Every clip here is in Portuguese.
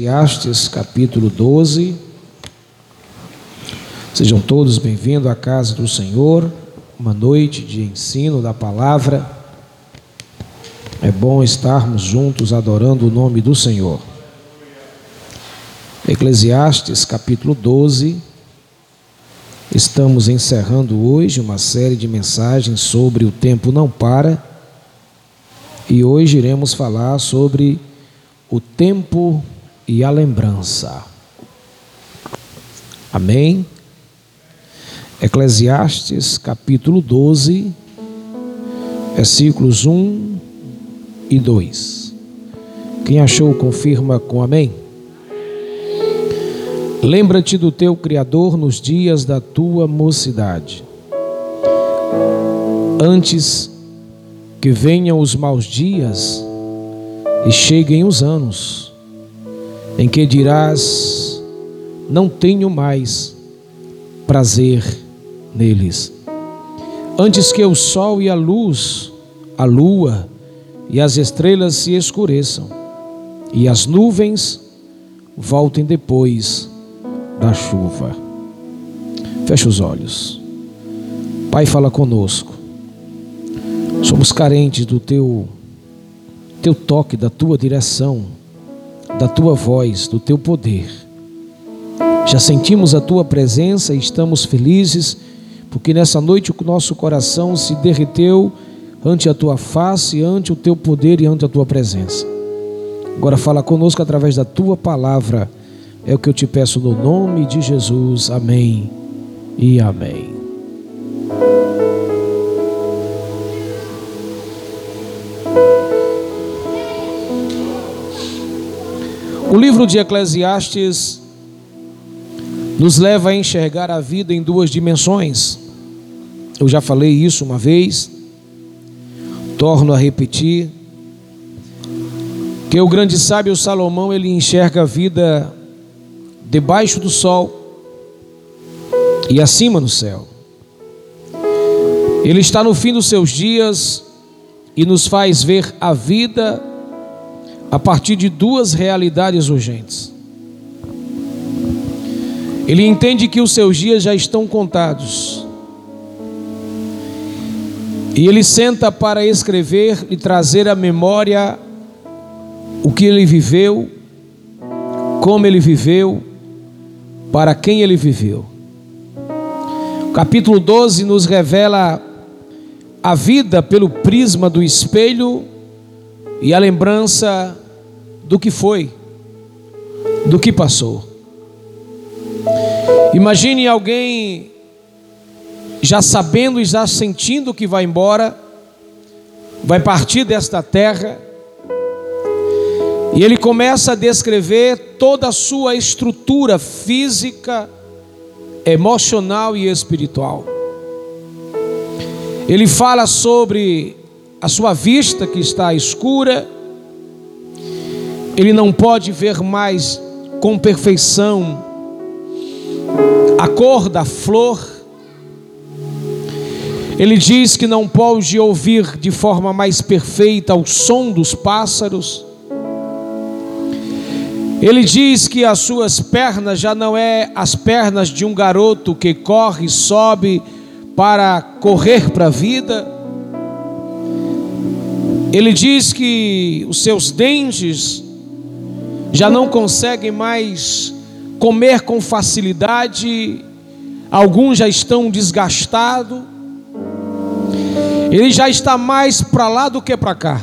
Eclesiastes capítulo 12. Sejam todos bem-vindos à casa do Senhor, uma noite de ensino da palavra. É bom estarmos juntos adorando o nome do Senhor. Eclesiastes capítulo 12. Estamos encerrando hoje uma série de mensagens sobre o tempo não para. E hoje iremos falar sobre o tempo e a lembrança. Amém? Eclesiastes capítulo 12, versículos 1 e 2. Quem achou, confirma com amém. Lembra-te do teu Criador nos dias da tua mocidade, antes que venham os maus dias e cheguem os anos em que dirás: Não tenho mais prazer neles. Antes que o sol e a luz, a lua e as estrelas se escureçam e as nuvens voltem depois da chuva. Fecha os olhos. Pai, fala conosco. Somos carentes do teu teu toque, da tua direção, da tua voz, do teu poder. Já sentimos a tua presença e estamos felizes, porque nessa noite o nosso coração se derreteu ante a tua face, ante o teu poder e ante a tua presença. Agora fala conosco através da tua palavra. É o que eu te peço no nome de Jesus. Amém e amém. O livro de Eclesiastes nos leva a enxergar a vida em duas dimensões. Eu já falei isso uma vez, torno a repetir, que o grande sábio Salomão ele enxerga a vida debaixo do sol e acima no céu. Ele está no fim dos seus dias e nos faz ver a vida a partir de duas realidades urgentes. Ele entende que os seus dias já estão contados. E ele senta para escrever e trazer à memória o que ele viveu, como ele viveu, para quem ele viveu. O capítulo 12 nos revela a vida pelo prisma do espelho e a lembrança do que foi, do que passou. Imagine alguém já sabendo e já sentindo que vai embora, vai partir desta terra, e ele começa a descrever toda a sua estrutura física, emocional e espiritual. Ele fala sobre a sua vista que está escura, ele não pode ver mais com perfeição a cor da flor. Ele diz que não pode ouvir de forma mais perfeita o som dos pássaros. Ele diz que as suas pernas já não é as pernas de um garoto que corre e sobe para correr para a vida. Ele diz que os seus dentes já não conseguem mais comer com facilidade, alguns já estão desgastados. Ele já está mais para lá do que para cá.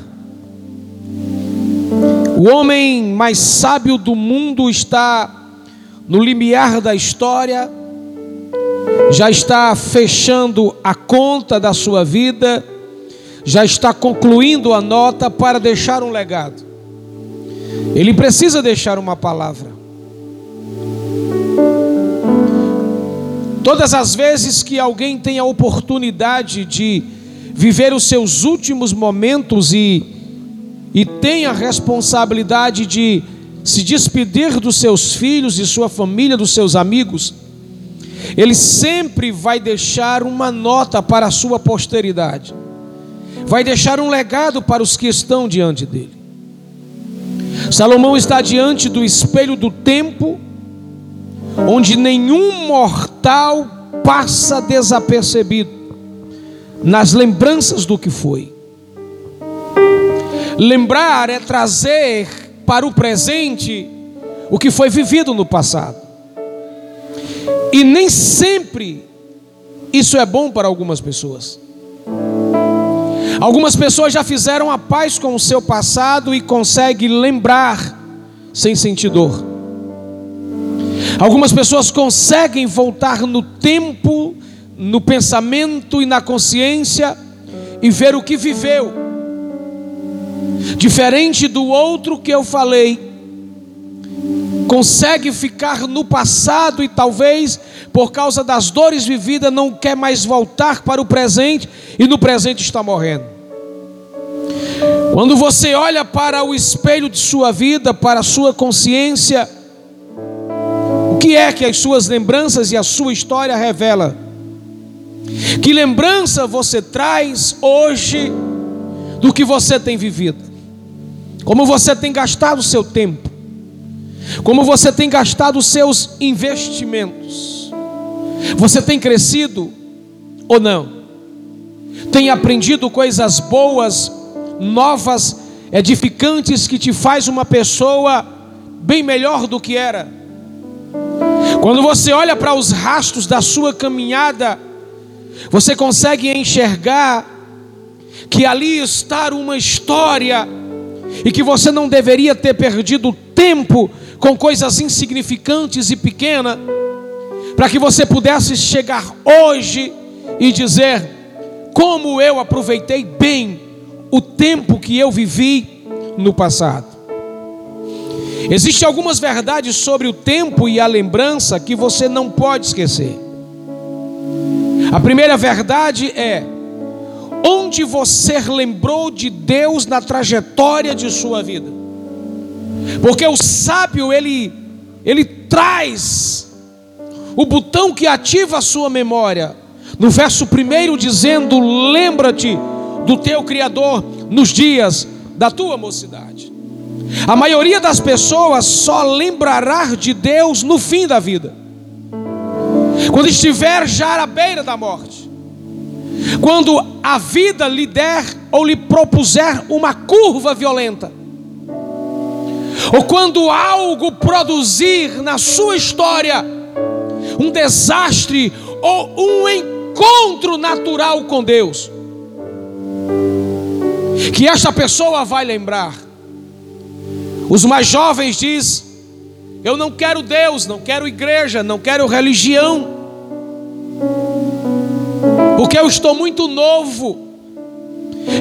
O homem mais sábio do mundo está no limiar da história, já está fechando a conta da sua vida já está concluindo a nota para deixar um legado. Ele precisa deixar uma palavra. Todas as vezes que alguém tem a oportunidade de viver os seus últimos momentos e, e tem a responsabilidade de se despedir dos seus filhos, de sua família, dos seus amigos, ele sempre vai deixar uma nota para a sua posteridade vai deixar um legado para os que estão diante dele. Salomão está diante do espelho do tempo, onde nenhum mortal passa desapercebido nas lembranças do que foi. Lembrar é trazer para o presente o que foi vivido no passado. E nem sempre isso é bom para algumas pessoas. Algumas pessoas já fizeram a paz com o seu passado e conseguem lembrar sem sentir dor. Algumas pessoas conseguem voltar no tempo, no pensamento e na consciência e ver o que viveu. Diferente do outro que eu falei, consegue ficar no passado e talvez por causa das dores vividas não quer mais voltar para o presente e no presente está morrendo. Quando você olha para o espelho de sua vida, para a sua consciência, o que é que as suas lembranças e a sua história revela? Que lembrança você traz hoje do que você tem vivido? Como você tem gastado o seu tempo? Como você tem gastado os seus investimentos? Você tem crescido ou não? Tem aprendido coisas boas, novas, edificantes que te faz uma pessoa bem melhor do que era? Quando você olha para os rastros da sua caminhada, você consegue enxergar que ali está uma história e que você não deveria ter perdido tempo com coisas insignificantes e pequenas, para que você pudesse chegar hoje e dizer: como eu aproveitei bem o tempo que eu vivi no passado. Existem algumas verdades sobre o tempo e a lembrança que você não pode esquecer. A primeira verdade é: onde você lembrou de Deus na trajetória de sua vida. Porque o sábio, ele, ele traz o botão que ativa a sua memória. No verso primeiro, dizendo: Lembra-te do teu Criador nos dias da tua mocidade. A maioria das pessoas só lembrará de Deus no fim da vida, quando estiver já à beira da morte, quando a vida lhe der ou lhe propuser uma curva violenta ou quando algo produzir na sua história um desastre ou um encontro natural com Deus, que esta pessoa vai lembrar. Os mais jovens diz: Eu não quero Deus, não quero igreja, não quero religião, porque eu estou muito novo.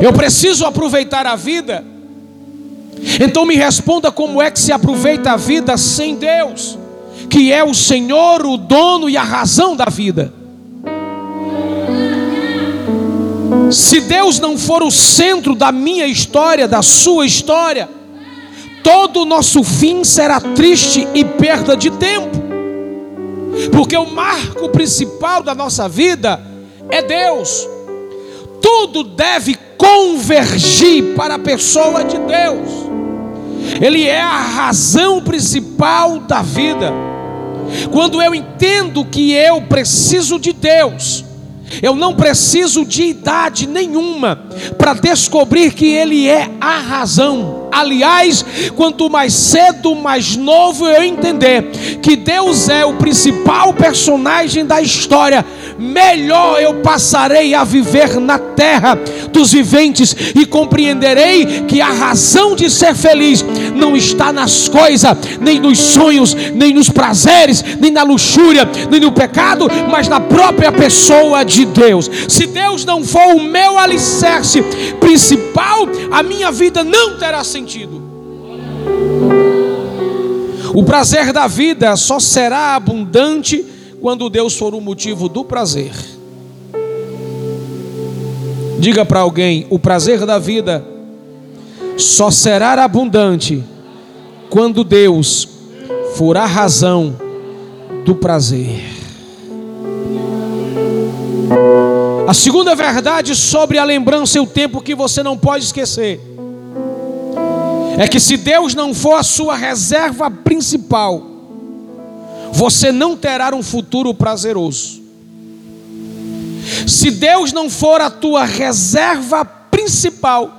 Eu preciso aproveitar a vida. Então me responda como é que se aproveita a vida sem Deus, que é o Senhor, o dono e a razão da vida. Se Deus não for o centro da minha história, da sua história, todo o nosso fim será triste e perda de tempo. Porque o marco principal da nossa vida é Deus. Tudo deve convergir para a pessoa de Deus. Ele é a razão principal da vida. Quando eu entendo que eu preciso de Deus, eu não preciso de idade nenhuma para descobrir que Ele é a razão. Aliás, quanto mais cedo, mais novo eu entender que Deus é o principal personagem da história, melhor eu passarei a viver na terra dos viventes e compreenderei que a razão de ser feliz não está nas coisas, nem nos sonhos, nem nos prazeres, nem na luxúria, nem no pecado, mas na própria pessoa de Deus. Se Deus não for o meu alicerce principal, a minha vida não terá sentido. O prazer da vida só será abundante quando Deus for o motivo do prazer. Diga para alguém: o prazer da vida só será abundante quando Deus for a razão do prazer. A segunda verdade sobre a lembrança e o tempo que você não pode esquecer é que se Deus não for a sua reserva principal, você não terá um futuro prazeroso. Se Deus não for a tua reserva principal,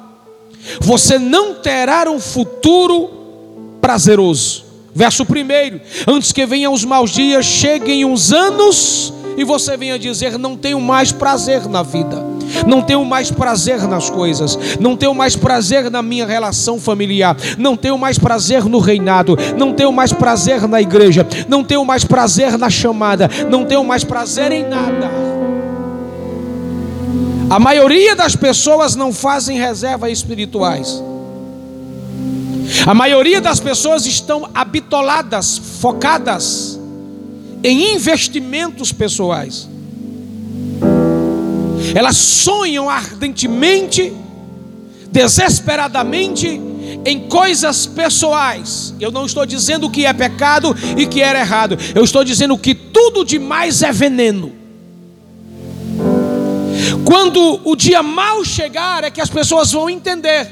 você não terá um futuro prazeroso. Verso 1: Antes que venham os maus dias, cheguem uns anos, e você venha dizer: Não tenho mais prazer na vida, não tenho mais prazer nas coisas, não tenho mais prazer na minha relação familiar, não tenho mais prazer no reinado, não tenho mais prazer na igreja, não tenho mais prazer na chamada, não tenho mais prazer em nada. A maioria das pessoas não fazem reservas espirituais. A maioria das pessoas estão habitoladas, focadas em investimentos pessoais. Elas sonham ardentemente, desesperadamente em coisas pessoais. Eu não estou dizendo que é pecado e que era errado. Eu estou dizendo que tudo demais é veneno. Quando o dia mal chegar, é que as pessoas vão entender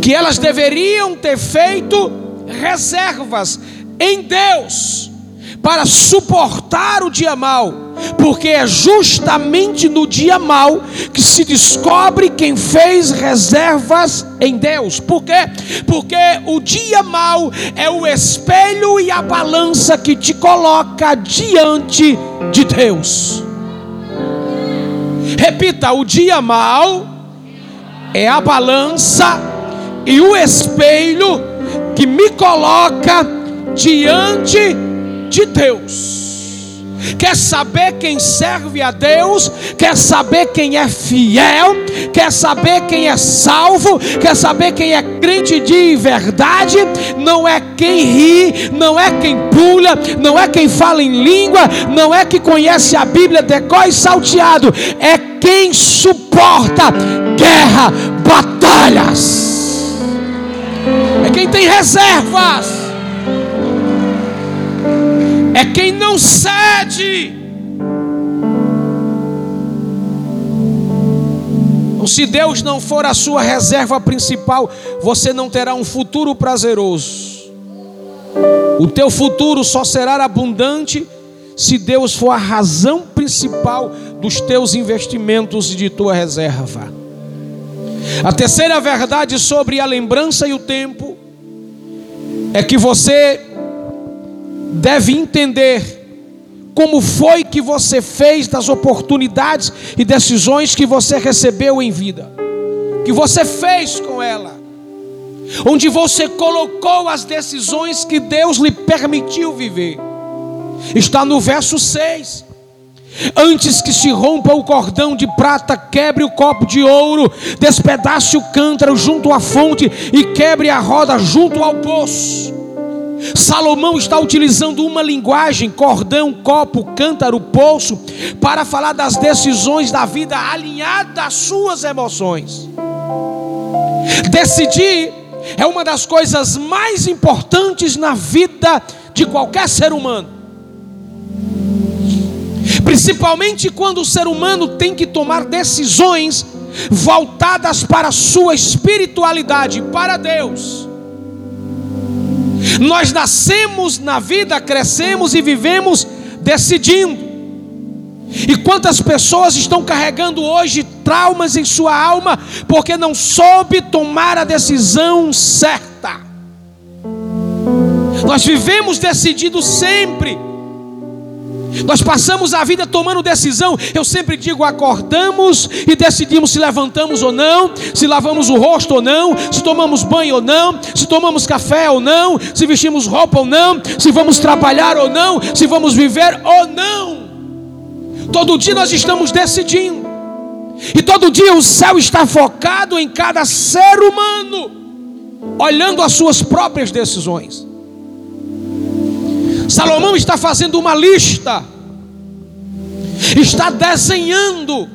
que elas deveriam ter feito reservas em Deus para suportar o dia mal, porque é justamente no dia mal que se descobre quem fez reservas em Deus. Por quê? Porque o dia mal é o espelho e a balança que te coloca diante de Deus. Repita: o dia mal é a balança e o espelho que me coloca diante de Deus. Quer saber quem serve a Deus? Quer saber quem é fiel? Quer saber quem é salvo? Quer saber quem é crente de verdade? Não é quem ri, não é quem pula, não é quem fala em língua, não é que conhece a Bíblia decor e salteado, é quem suporta guerra, batalhas. É quem tem reservas é quem não cede. Então, se Deus não for a sua reserva principal, você não terá um futuro prazeroso. O teu futuro só será abundante se Deus for a razão principal dos teus investimentos e de tua reserva. A terceira verdade sobre a lembrança e o tempo é que você deve entender como foi que você fez das oportunidades e decisões que você recebeu em vida, que você fez com ela, onde você colocou as decisões que Deus lhe permitiu viver. Está no verso 6. Antes que se rompa o cordão de prata, quebre o copo de ouro, despedace o cântaro junto à fonte e quebre a roda junto ao poço. Salomão está utilizando uma linguagem, cordão, copo, cântaro, poço, para falar das decisões da vida alinhada às suas emoções. Decidir é uma das coisas mais importantes na vida de qualquer ser humano. Principalmente quando o ser humano tem que tomar decisões voltadas para a sua espiritualidade, para Deus. Nós nascemos na vida, crescemos e vivemos decidindo. E quantas pessoas estão carregando hoje traumas em sua alma porque não soube tomar a decisão certa? Nós vivemos decidido sempre nós passamos a vida tomando decisão. Eu sempre digo: acordamos e decidimos se levantamos ou não, se lavamos o rosto ou não, se tomamos banho ou não, se tomamos café ou não, se vestimos roupa ou não, se vamos trabalhar ou não, se vamos viver ou não. Todo dia nós estamos decidindo, e todo dia o céu está focado em cada ser humano, olhando as suas próprias decisões. Salomão está fazendo uma lista, está desenhando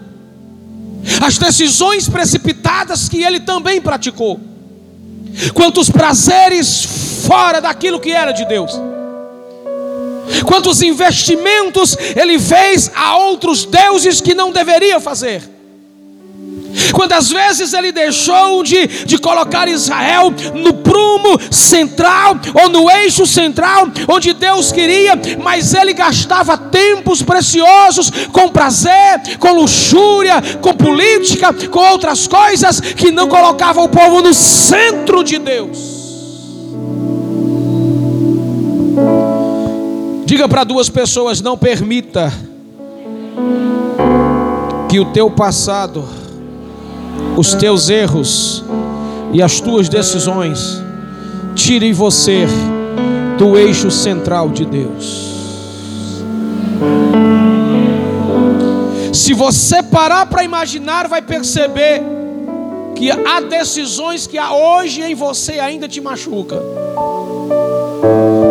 as decisões precipitadas que ele também praticou, quantos prazeres fora daquilo que era de Deus, quantos investimentos ele fez a outros deuses que não deveria fazer. Quantas vezes ele deixou de, de colocar Israel no prumo central ou no eixo central onde Deus queria, mas ele gastava tempos preciosos com prazer, com luxúria, com política, com outras coisas que não colocavam o povo no centro de Deus. Diga para duas pessoas: não permita que o teu passado os teus erros e as tuas decisões tirem você do eixo central de Deus. Se você parar para imaginar, vai perceber que há decisões que há hoje em você ainda te machucam.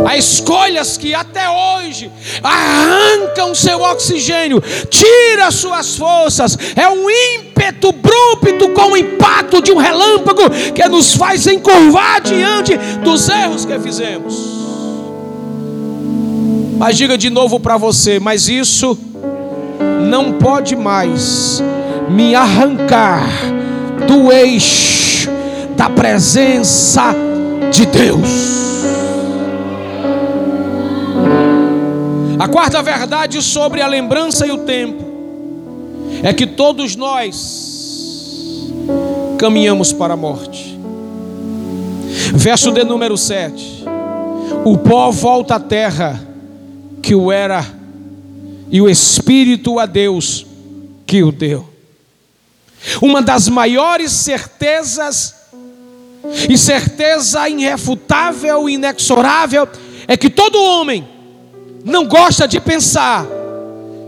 Há escolhas que até hoje arrancam seu oxigênio, tira suas forças. É um ímpeto brúpido com o impacto de um relâmpago que nos faz encurvar diante dos erros que fizemos. Mas diga de novo para você, mas isso não pode mais me arrancar do eixo da presença de Deus. A quarta verdade sobre a lembrança e o tempo é que todos nós caminhamos para a morte. Verso de número 7. O pó volta à terra que o era, e o Espírito a Deus que o deu. Uma das maiores certezas, e certeza irrefutável, inexorável, é que todo homem não gosta de pensar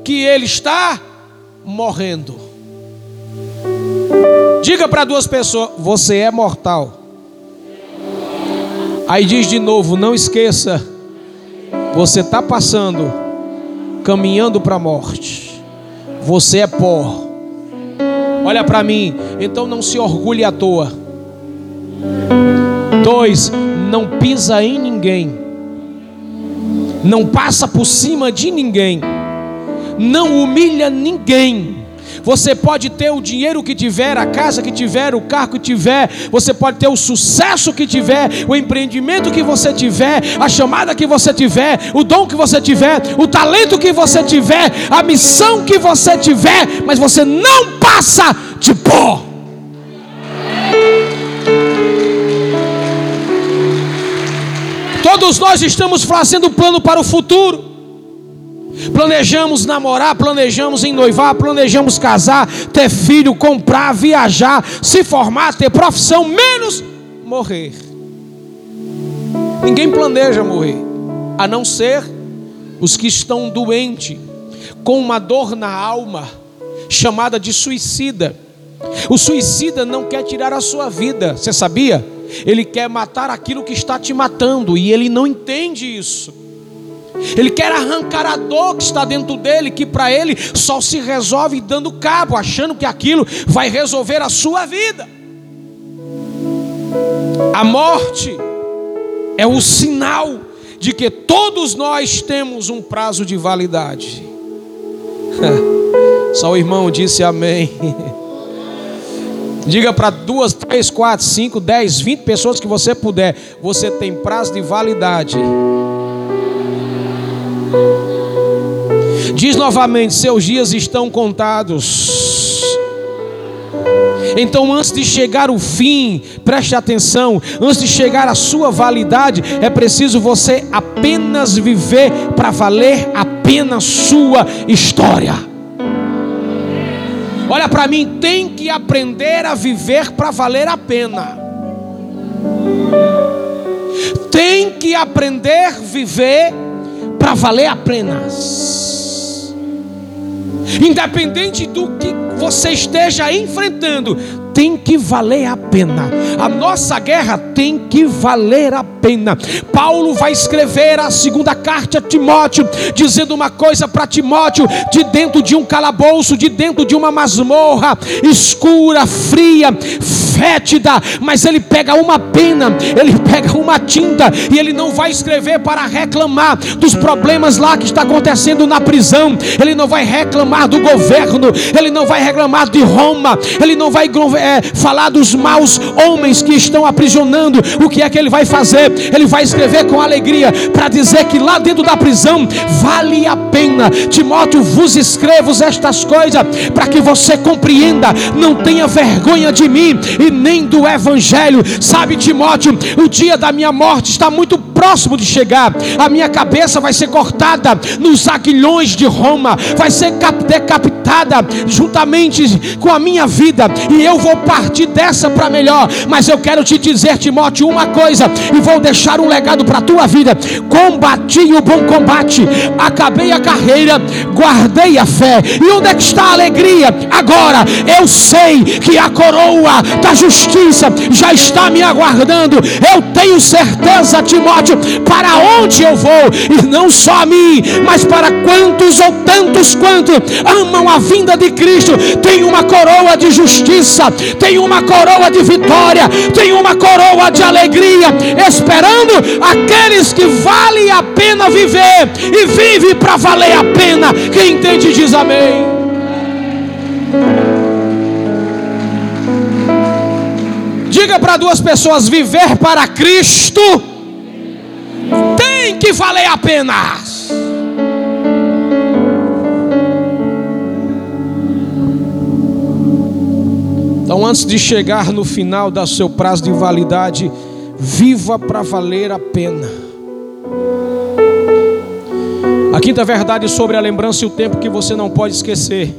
que ele está morrendo. Diga para duas pessoas: você é mortal. Aí diz de novo: não esqueça, você está passando, caminhando para a morte. Você é pó. Olha para mim, então não se orgulhe à toa. Dois, não pisa em ninguém não passa por cima de ninguém, não humilha ninguém. Você pode ter o dinheiro que tiver, a casa que tiver, o carro que tiver, você pode ter o sucesso que tiver, o empreendimento que você tiver, a chamada que você tiver, o dom que você tiver, o talento que você tiver, a missão que você tiver, mas você não passa de pó. Todos nós estamos fazendo plano para o futuro. Planejamos namorar, planejamos noivar, planejamos casar, ter filho, comprar, viajar, se formar, ter profissão, menos morrer. Ninguém planeja morrer, a não ser os que estão doentes, com uma dor na alma, chamada de suicida. O suicida não quer tirar a sua vida, você sabia? Ele quer matar aquilo que está te matando e ele não entende isso. Ele quer arrancar a dor que está dentro dele, que para ele só se resolve dando cabo, achando que aquilo vai resolver a sua vida. A morte é o sinal de que todos nós temos um prazo de validade. Só o irmão disse amém. Diga para duas, três, quatro, cinco, dez, vinte pessoas que você puder. Você tem prazo de validade. Diz novamente: seus dias estão contados. Então, antes de chegar o fim, preste atenção, antes de chegar a sua validade, é preciso você apenas viver para valer a pena sua história. Olha para mim, tem que aprender a viver para valer a pena. Tem que aprender a viver para valer a pena. Independente do que você esteja enfrentando, tem que valer a pena. A nossa guerra tem que valer a pena. Paulo vai escrever a segunda carta a Timóteo, dizendo uma coisa para Timóteo: de dentro de um calabouço, de dentro de uma masmorra escura, fria, fétida, mas ele pega uma pena, ele pega uma tinta e ele não vai escrever para reclamar dos problemas lá que está acontecendo na prisão, ele não vai reclamar do governo, ele não vai reclamar de Roma, ele não vai é, falar dos maus homens que estão aprisionando. O que é que ele vai fazer? Ele vai escrever com alegria para dizer que lá dentro da prisão vale a pena. Timóteo, vos escrevo estas coisas para que você compreenda, não tenha vergonha de mim e nem do evangelho. Sabe, Timóteo, o dia da minha morte está muito próximo de chegar. A minha cabeça vai ser cortada nos aguilhões de Roma, vai ser decapitada juntamente com a minha vida, e eu vou partir dessa para melhor. Mas eu quero te dizer, Timóteo, uma coisa, e vou deixar um legado para a tua vida: combati o bom combate, acabei a carreira, guardei a fé. E onde é que está a alegria? Agora eu sei que a coroa da justiça já está me aguardando. Eu tenho certeza, Timóteo para onde eu vou, e não só a mim, mas para quantos ou tantos quantos amam a vinda de Cristo, tem uma coroa de justiça, tem uma coroa de vitória, tem uma coroa de alegria, esperando aqueles que vale a pena viver e vive para valer a pena. Quem entende diz amém. Diga para duas pessoas: viver para Cristo tem que valer a pena. Então, antes de chegar no final do seu prazo de validade, viva para valer a pena. A quinta verdade sobre a lembrança e o tempo que você não pode esquecer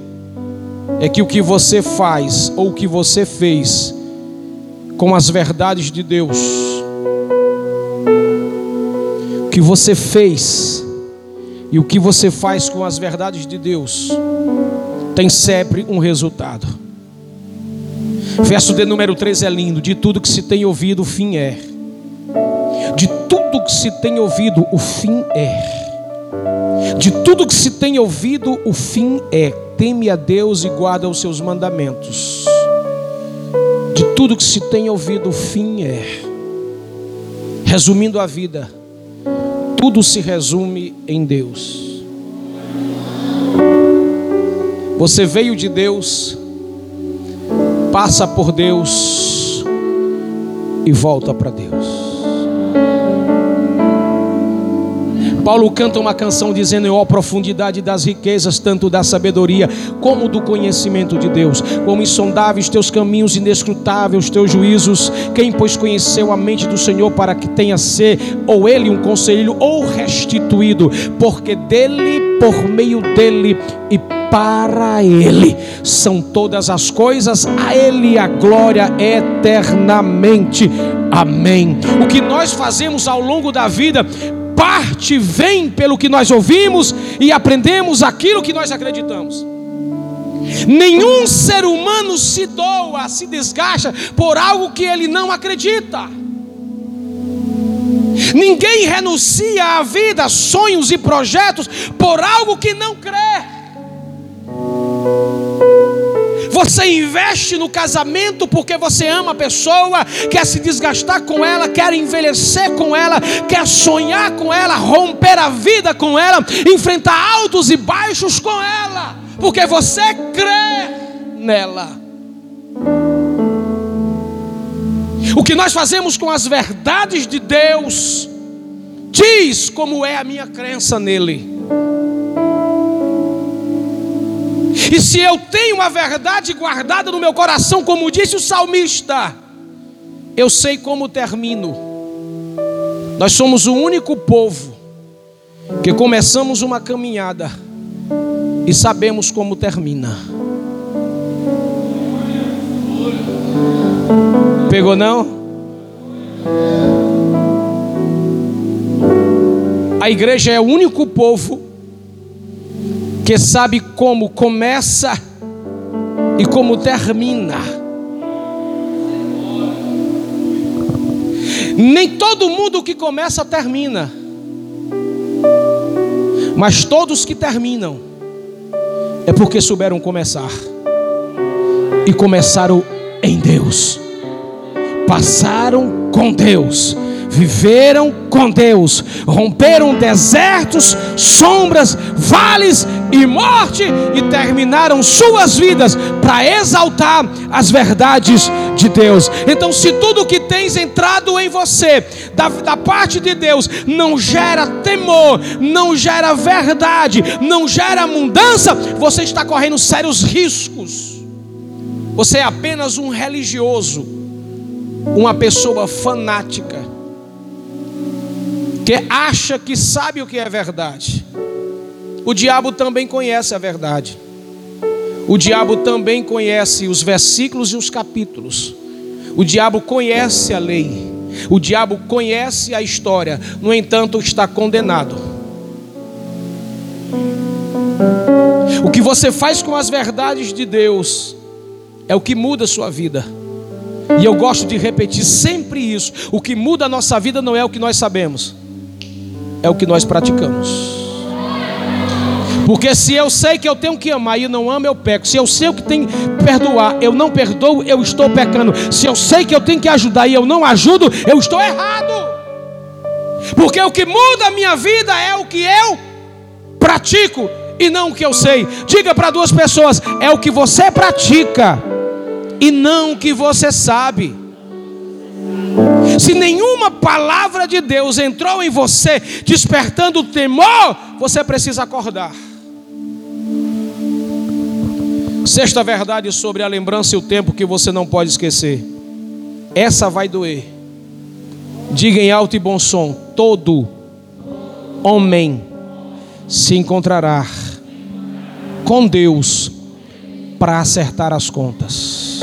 é que o que você faz ou o que você fez com as verdades de Deus que você fez e o que você faz com as verdades de Deus tem sempre um resultado. Verso de número 13 é lindo: de tudo que se tem ouvido, o fim é. De tudo que se tem ouvido, o fim é. De tudo que se tem ouvido, o fim é. Teme a Deus e guarda os seus mandamentos. De tudo que se tem ouvido, o fim é. Resumindo a vida, tudo se resume em Deus. Você veio de Deus, passa por Deus e volta para Deus. Paulo canta uma canção dizendo: Eu, a profundidade das riquezas, tanto da sabedoria como do conhecimento de Deus, como insondáveis teus caminhos, inescrutáveis teus juízos. Quem, pois, conheceu a mente do Senhor para que tenha ser, ou ele um conselho, ou restituído, porque dele, por meio dele e para Ele são todas as coisas, a Ele a glória eternamente. Amém. O que nós fazemos ao longo da vida parte vem pelo que nós ouvimos e aprendemos aquilo que nós acreditamos. Nenhum ser humano se doa, se desgasta por algo que ele não acredita. Ninguém renuncia à vida, sonhos e projetos por algo que não crê. Você investe no casamento porque você ama a pessoa, quer se desgastar com ela, quer envelhecer com ela, quer sonhar com ela, romper a vida com ela, enfrentar altos e baixos com ela, porque você crê nela. O que nós fazemos com as verdades de Deus diz como é a minha crença nele. E se eu tenho uma verdade guardada no meu coração, como disse o salmista, eu sei como termino. Nós somos o único povo que começamos uma caminhada e sabemos como termina. Pegou não? A igreja é o único povo que sabe como começa e como termina. Nem todo mundo que começa termina. Mas todos que terminam é porque souberam começar. E começaram em Deus. Passaram com Deus viveram com Deus, romperam desertos, sombras, vales e morte e terminaram suas vidas para exaltar as verdades de Deus. Então, se tudo que tens entrado em você, da, da parte de Deus, não gera temor, não gera verdade, não gera mudança, você está correndo sérios riscos. Você é apenas um religioso, uma pessoa fanática que acha que sabe o que é verdade. O diabo também conhece a verdade. O diabo também conhece os versículos e os capítulos. O diabo conhece a lei. O diabo conhece a história. No entanto, está condenado. O que você faz com as verdades de Deus é o que muda a sua vida. E eu gosto de repetir sempre isso: o que muda a nossa vida não é o que nós sabemos, é o que nós praticamos. Porque se eu sei que eu tenho que amar e não amo, eu peco. Se eu sei que tem que perdoar, eu não perdoo, eu estou pecando. Se eu sei que eu tenho que ajudar e eu não ajudo, eu estou errado. Porque o que muda a minha vida é o que eu pratico e não o que eu sei. Diga para duas pessoas: é o que você pratica e não o que você sabe. Se nenhuma palavra de Deus entrou em você, despertando temor, você precisa acordar. Sexta verdade sobre a lembrança e o tempo que você não pode esquecer. Essa vai doer. Diga em alto e bom som: todo homem se encontrará com Deus para acertar as contas.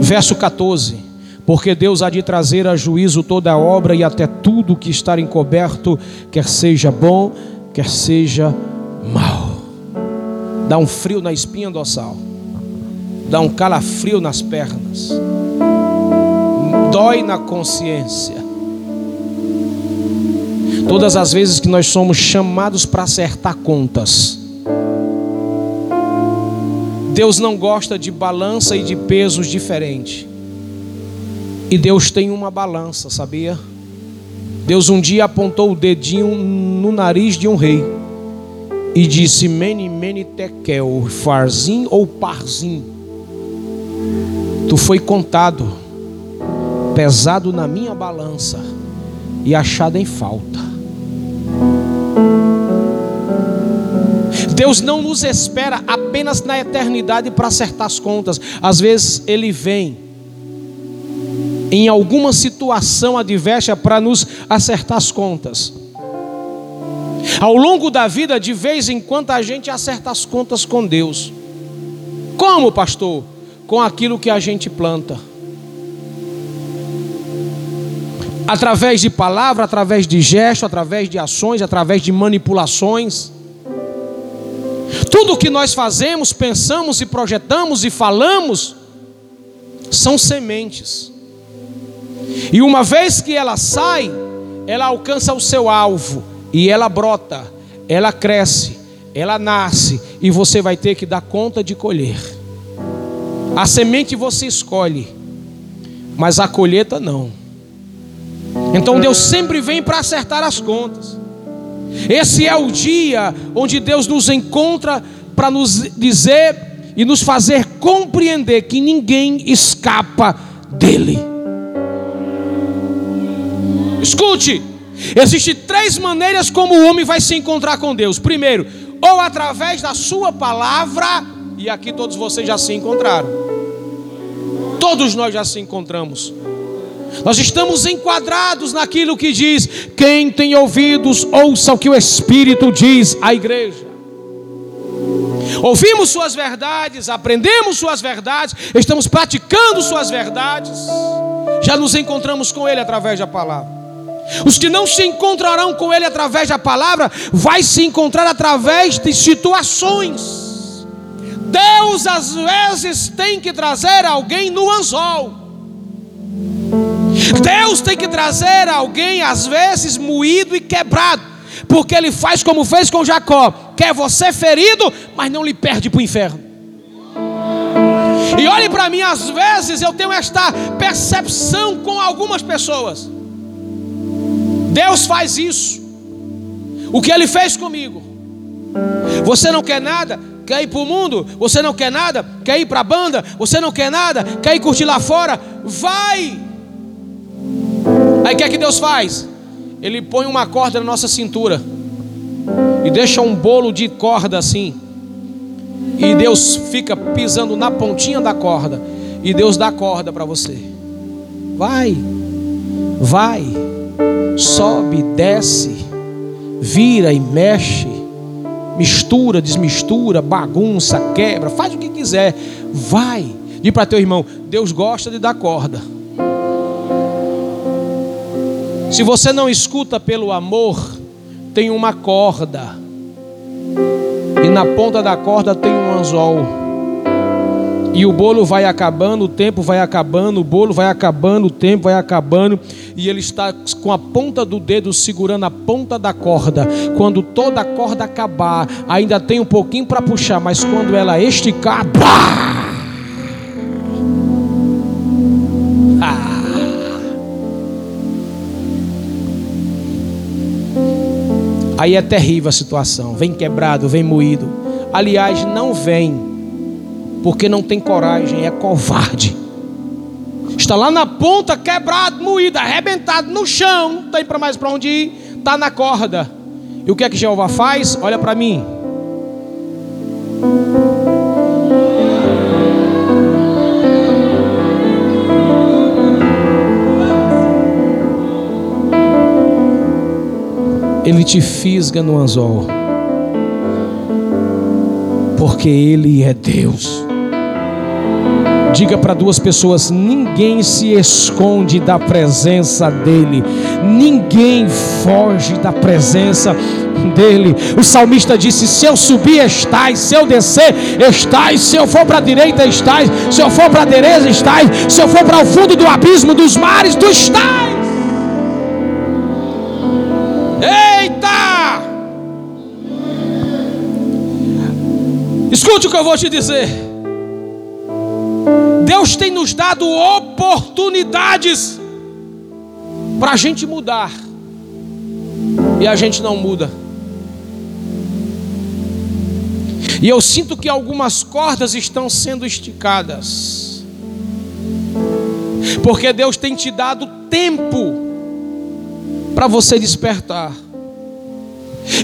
Verso 14: Porque Deus há de trazer a juízo toda a obra e até tudo que está encoberto, quer seja bom, quer seja mal. Dá um frio na espinha dorsal, dá um calafrio nas pernas, dói na consciência. Todas as vezes que nós somos chamados para acertar contas, Deus não gosta de balança e de pesos diferentes. E Deus tem uma balança, sabia? Deus um dia apontou o dedinho no nariz de um rei e disse: Mene, mene, tekel, farzim ou parzim. Tu foi contado, pesado na minha balança e achado em falta. Deus não nos espera apenas na eternidade para acertar as contas. Às vezes Ele vem em alguma situação adversa para nos acertar as contas. Ao longo da vida, de vez em quando, a gente acerta as contas com Deus. Como, pastor? Com aquilo que a gente planta. Através de palavra, através de gesto, através de ações, através de manipulações. Tudo que nós fazemos, pensamos e projetamos e falamos são sementes. E uma vez que ela sai, ela alcança o seu alvo e ela brota, ela cresce, ela nasce e você vai ter que dar conta de colher. A semente você escolhe, mas a colheita não. Então Deus sempre vem para acertar as contas. Esse é o dia onde Deus nos encontra para nos dizer e nos fazer compreender que ninguém escapa dele. Escute, existem três maneiras como o homem vai se encontrar com Deus. Primeiro, ou através da sua palavra, e aqui todos vocês já se encontraram. Todos nós já se encontramos. Nós estamos enquadrados naquilo que diz: quem tem ouvidos, ouça o que o Espírito diz à igreja. Ouvimos Suas verdades, aprendemos Suas verdades, estamos praticando Suas verdades, já nos encontramos com Ele através da palavra. Os que não se encontrarão com Ele através da palavra, vai se encontrar através de situações. Deus às vezes tem que trazer alguém no anzol Deus tem que trazer alguém, às vezes, moído e quebrado, porque Ele faz como fez com Jacó: quer você ferido, mas não lhe perde para o inferno. E olhe para mim, às vezes eu tenho esta percepção com algumas pessoas. Deus faz isso. O que Ele fez comigo. Você não quer nada? Quer ir para o mundo? Você não quer nada? Quer ir para a banda? Você não quer nada? Quer ir curtir lá fora? Vai! Aí o que é que Deus faz? Ele põe uma corda na nossa cintura e deixa um bolo de corda assim. E Deus fica pisando na pontinha da corda. E Deus dá corda para você. Vai, vai, sobe, desce, vira e mexe, mistura, desmistura, bagunça, quebra, faz o que quiser. Vai, diz para teu irmão: Deus gosta de dar corda. Se você não escuta pelo amor, tem uma corda e na ponta da corda tem um anzol. E o bolo vai acabando, o tempo vai acabando, o bolo vai acabando, o tempo vai acabando, e ele está com a ponta do dedo segurando a ponta da corda. Quando toda a corda acabar, ainda tem um pouquinho para puxar, mas quando ela esticar, pá! Ah! Aí é terrível a situação. Vem quebrado, vem moído. Aliás, não vem, porque não tem coragem, é covarde. Está lá na ponta, quebrado, moído, arrebentado no chão, não tem para mais para onde ir, está na corda. E o que é que Jeová faz? Olha para mim. Ele te fisga no anzol, porque Ele é Deus. Diga para duas pessoas: ninguém se esconde da presença dEle, ninguém foge da presença dele. O salmista disse: Se eu subir, estás, se eu descer, estás, se eu for para a direita, estás, se eu for para a direita, estás, se eu for para o fundo do abismo dos mares, tu estás. Escute o que eu vou te dizer. Deus tem nos dado oportunidades para a gente mudar, e a gente não muda. E eu sinto que algumas cordas estão sendo esticadas, porque Deus tem te dado tempo para você despertar.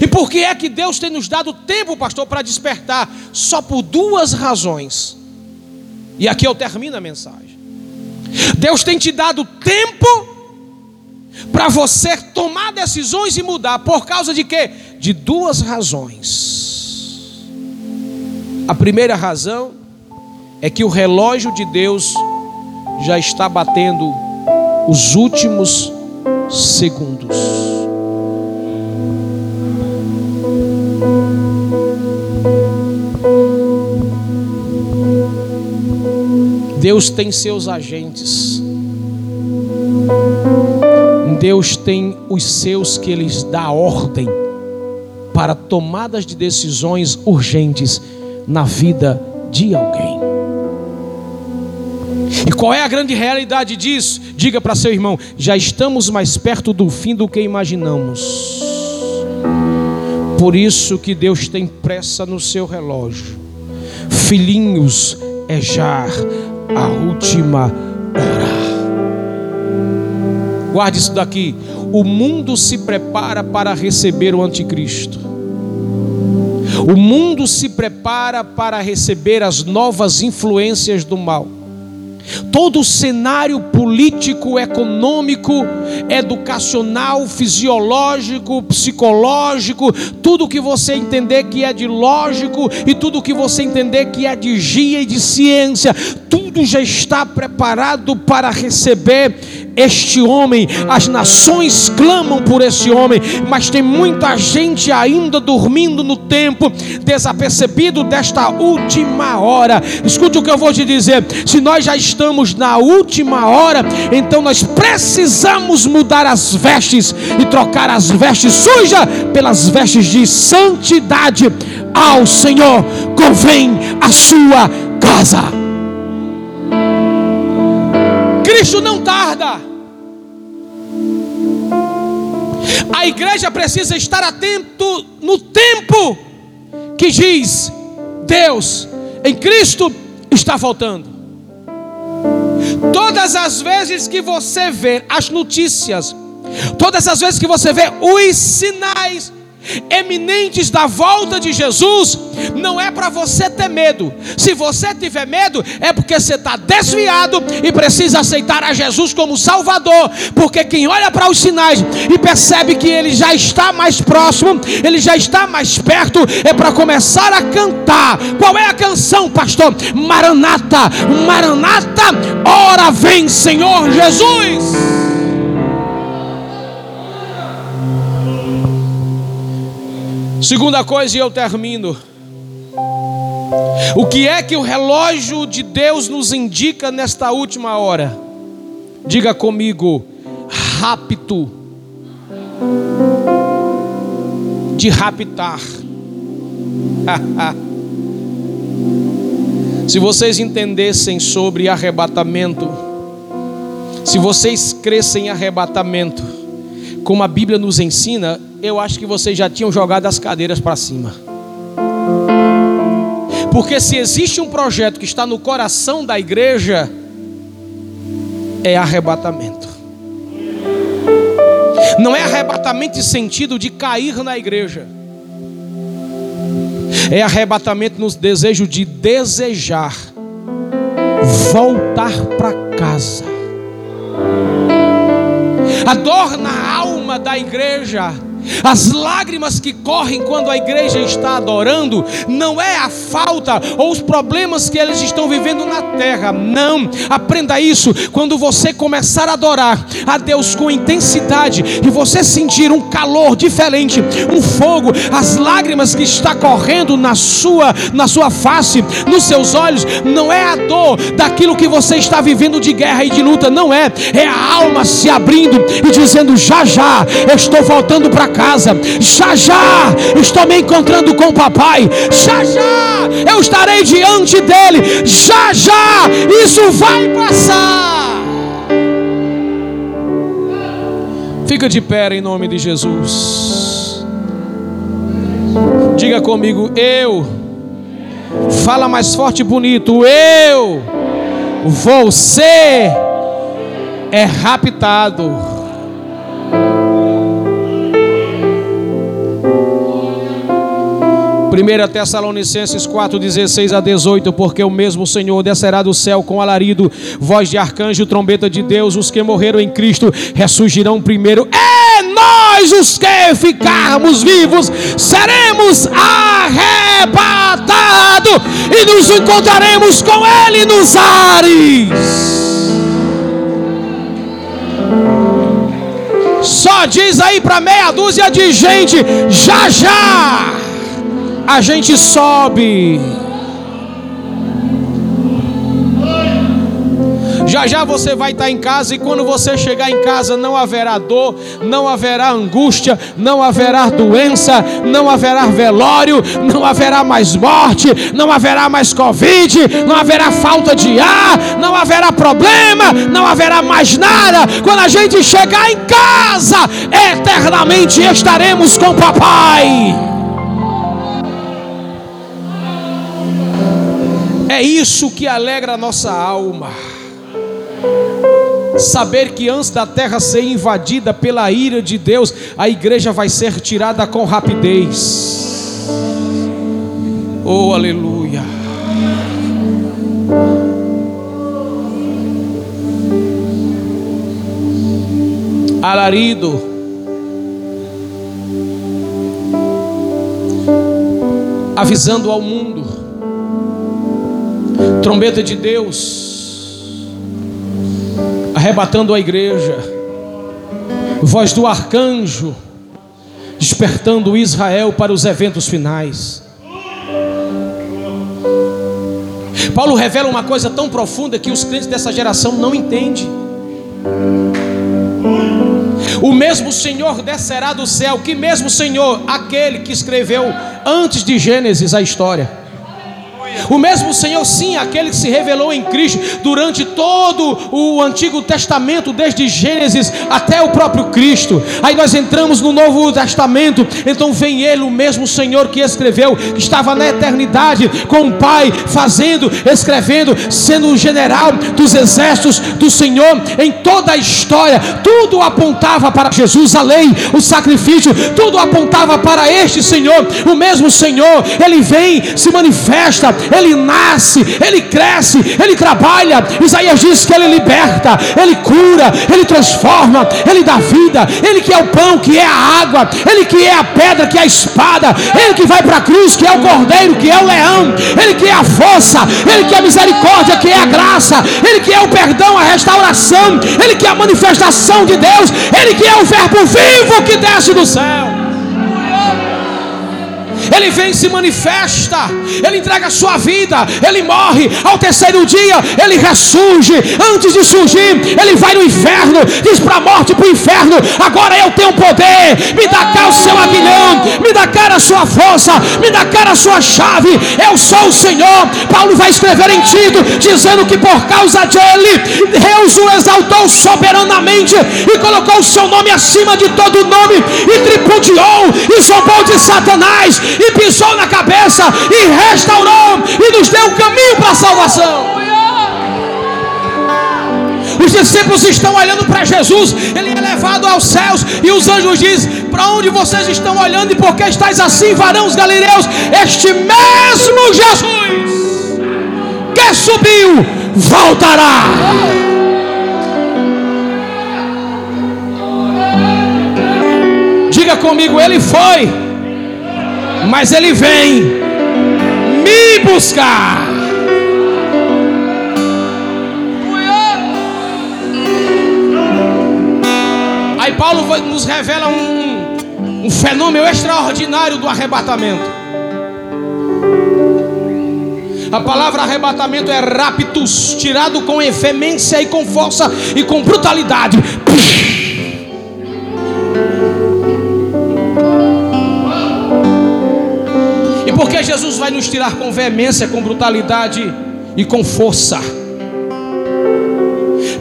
E por que é que Deus tem nos dado tempo, pastor, para despertar? Só por duas razões. E aqui eu termino a mensagem. Deus tem te dado tempo para você tomar decisões e mudar. Por causa de quê? De duas razões. A primeira razão é que o relógio de Deus já está batendo os últimos segundos. Deus tem seus agentes. Deus tem os seus que eles dá ordem para tomadas de decisões urgentes na vida de alguém. E qual é a grande realidade disso? Diga para seu irmão: já estamos mais perto do fim do que imaginamos. Por isso que Deus tem pressa no seu relógio. Filhinhos, é já a última hora. Guarde isso daqui. O mundo se prepara para receber o anticristo. O mundo se prepara para receber as novas influências do mal. Todo o cenário político, econômico, educacional, fisiológico, psicológico, tudo que você entender que é de lógico e tudo que você entender que é de gia e de ciência, tudo já está preparado para receber este homem. As nações clamam por esse homem, mas tem muita gente ainda dormindo no tempo, desapercebido desta última hora. Escute o que eu vou te dizer: se nós já estamos na última hora, então nós precisamos mudar as vestes e trocar as vestes sujas pelas vestes de santidade. Ao Senhor convém a sua casa. Não tarda. A igreja precisa estar atento no tempo que diz Deus em Cristo está faltando. Todas as vezes que você vê as notícias, todas as vezes que você vê os sinais eminentes da volta de Jesus, não é para você ter medo. Se você tiver medo, é porque você está desviado e precisa aceitar a Jesus como Salvador. Porque quem olha para os sinais e percebe que ele já está mais próximo, ele já está mais perto, é para começar a cantar. Qual é a canção, pastor? Maranata, Maranata, ora vem, Senhor Jesus. Segunda coisa, e eu termino. O que é que o relógio de Deus nos indica nesta última hora? Diga comigo, rápido. De raptar. se vocês entendessem sobre arrebatamento, se vocês crescem em arrebatamento, como a Bíblia nos ensina, eu acho que vocês já tinham jogado as cadeiras para cima. Porque se existe um projeto que está no coração da igreja, é arrebatamento. Não é arrebatamento em sentido de cair na igreja. É arrebatamento no desejo de desejar voltar para casa. A dor na alma da igreja as lágrimas que correm quando a igreja está adorando não é a falta ou os problemas que eles estão vivendo na terra. Não, aprenda isso. Quando você começar a adorar a Deus com intensidade e você sentir um calor diferente, um fogo, as lágrimas que está correndo na sua na sua face, nos seus olhos, não é a dor daquilo que você está vivendo de guerra e de luta, não é. É a alma se abrindo e dizendo: "Já já, eu estou voltando para casa. Já já estou me encontrando com o papai. Já já eu estarei diante dele. Já já isso vai passar. Fica de pé em nome de Jesus. Diga comigo, eu. Fala mais forte e bonito. Eu vou ser é raptado 1 Tessalonicenses 4, 16 a 18, porque o mesmo Senhor descerá do céu com alarido, voz de arcanjo, trombeta de Deus, os que morreram em Cristo ressurgirão primeiro. É nós os que ficarmos vivos, seremos arrebatados e nos encontraremos com Ele nos ares. Só diz aí para meia dúzia de gente, já já a gente sobe. Já já você vai estar em casa e quando você chegar em casa não haverá dor, não haverá angústia, não haverá doença, não haverá velório, não haverá mais morte, não haverá mais covid, não haverá falta de ar, não haverá problema, não haverá mais nada. Quando a gente chegar em casa, eternamente estaremos com o papai. É isso que alegra a nossa alma. Saber que antes da terra ser invadida pela ira de Deus, a igreja vai ser tirada com rapidez. Oh, aleluia. Alarido. Avisando ao mundo trombeta de Deus, arrebatando a igreja, voz do arcanjo, despertando Israel para os eventos finais. Paulo revela uma coisa tão profunda que os crentes dessa geração não entendem. O mesmo Senhor descerá do céu, que mesmo Senhor, aquele que escreveu antes de Gênesis a história. O mesmo Senhor, sim, aquele que se revelou em Cristo durante todo o Antigo Testamento, desde Gênesis até o próprio Cristo. Aí nós entramos no Novo Testamento, então vem Ele, o mesmo Senhor que escreveu, que estava na eternidade com o Pai, fazendo, escrevendo, sendo o general dos exércitos do Senhor em toda a história. Tudo apontava para Jesus, a lei, o sacrifício, tudo apontava para este Senhor. O mesmo Senhor, Ele vem, se manifesta, ele nasce, ele cresce, ele trabalha. Isaías diz que ele liberta, ele cura, ele transforma, ele dá vida. Ele que é o pão, que é a água, ele que é a pedra, que é a espada, ele que vai para a cruz, que é o cordeiro, que é o leão, ele que é a força, ele que é a misericórdia, que é a graça, ele que é o perdão, a restauração, ele que é a manifestação de Deus, ele que é o verbo vivo que desce do céu. Ele vem se manifesta, ele entrega a sua vida, ele morre, ao terceiro dia ele ressurge, antes de surgir, ele vai no inferno, diz para a morte para o inferno: agora eu tenho poder, me dá cá o seu aguilhão, me dá cá a sua força, me dá cá a sua chave, eu sou o Senhor. Paulo vai escrever em Tito, dizendo que por causa dele, Deus o exaltou soberanamente e colocou o seu nome acima de todo nome, e tripudiou e zombou de Satanás, e pisou na cabeça e restaurou e nos deu o caminho para a salvação. Os discípulos estão olhando para Jesus, ele é levado aos céus, e os anjos dizem: Para onde vocês estão olhando e por que estáis assim, varãos galileus? Este mesmo Jesus que subiu, voltará. Diga comigo, ele foi mas ele vem me buscar. Aí Paulo nos revela um, um fenômeno extraordinário do arrebatamento. A palavra arrebatamento é raptus, tirado com efemência e com força e com brutalidade. Porque vai nos tirar com veemência, com brutalidade e com força.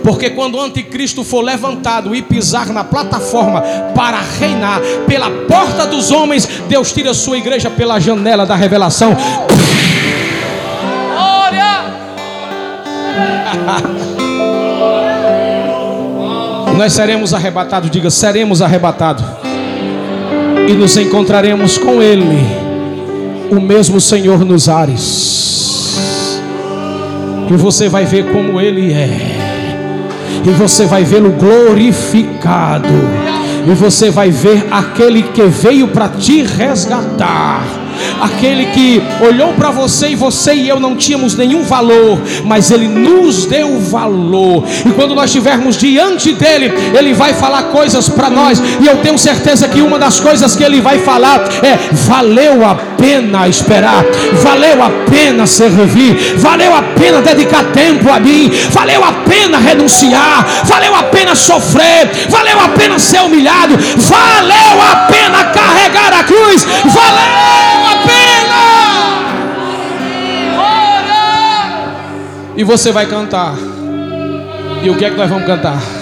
Porque quando o anticristo for levantado e pisar na plataforma para reinar pela porta dos homens, Deus tira a sua igreja pela janela da revelação. Nós seremos arrebatados, diga, seremos arrebatados. E nos encontraremos com Ele o mesmo Senhor nos ares. E você vai ver como Ele é. E você vai vê-lo glorificado. E você vai ver aquele que veio para te resgatar aquele que olhou para você e você e eu não tínhamos nenhum valor, mas ele nos deu valor. E quando nós estivermos diante dele, ele vai falar coisas para nós, e eu tenho certeza que uma das coisas que ele vai falar é: valeu a pena esperar, valeu a pena servir, valeu a pena dedicar tempo a mim, valeu a pena renunciar, valeu a pena sofrer, valeu a pena ser humilhado, valeu a pena carregar a cruz, valeu a pena. E você vai cantar. E o que é que nós vamos cantar?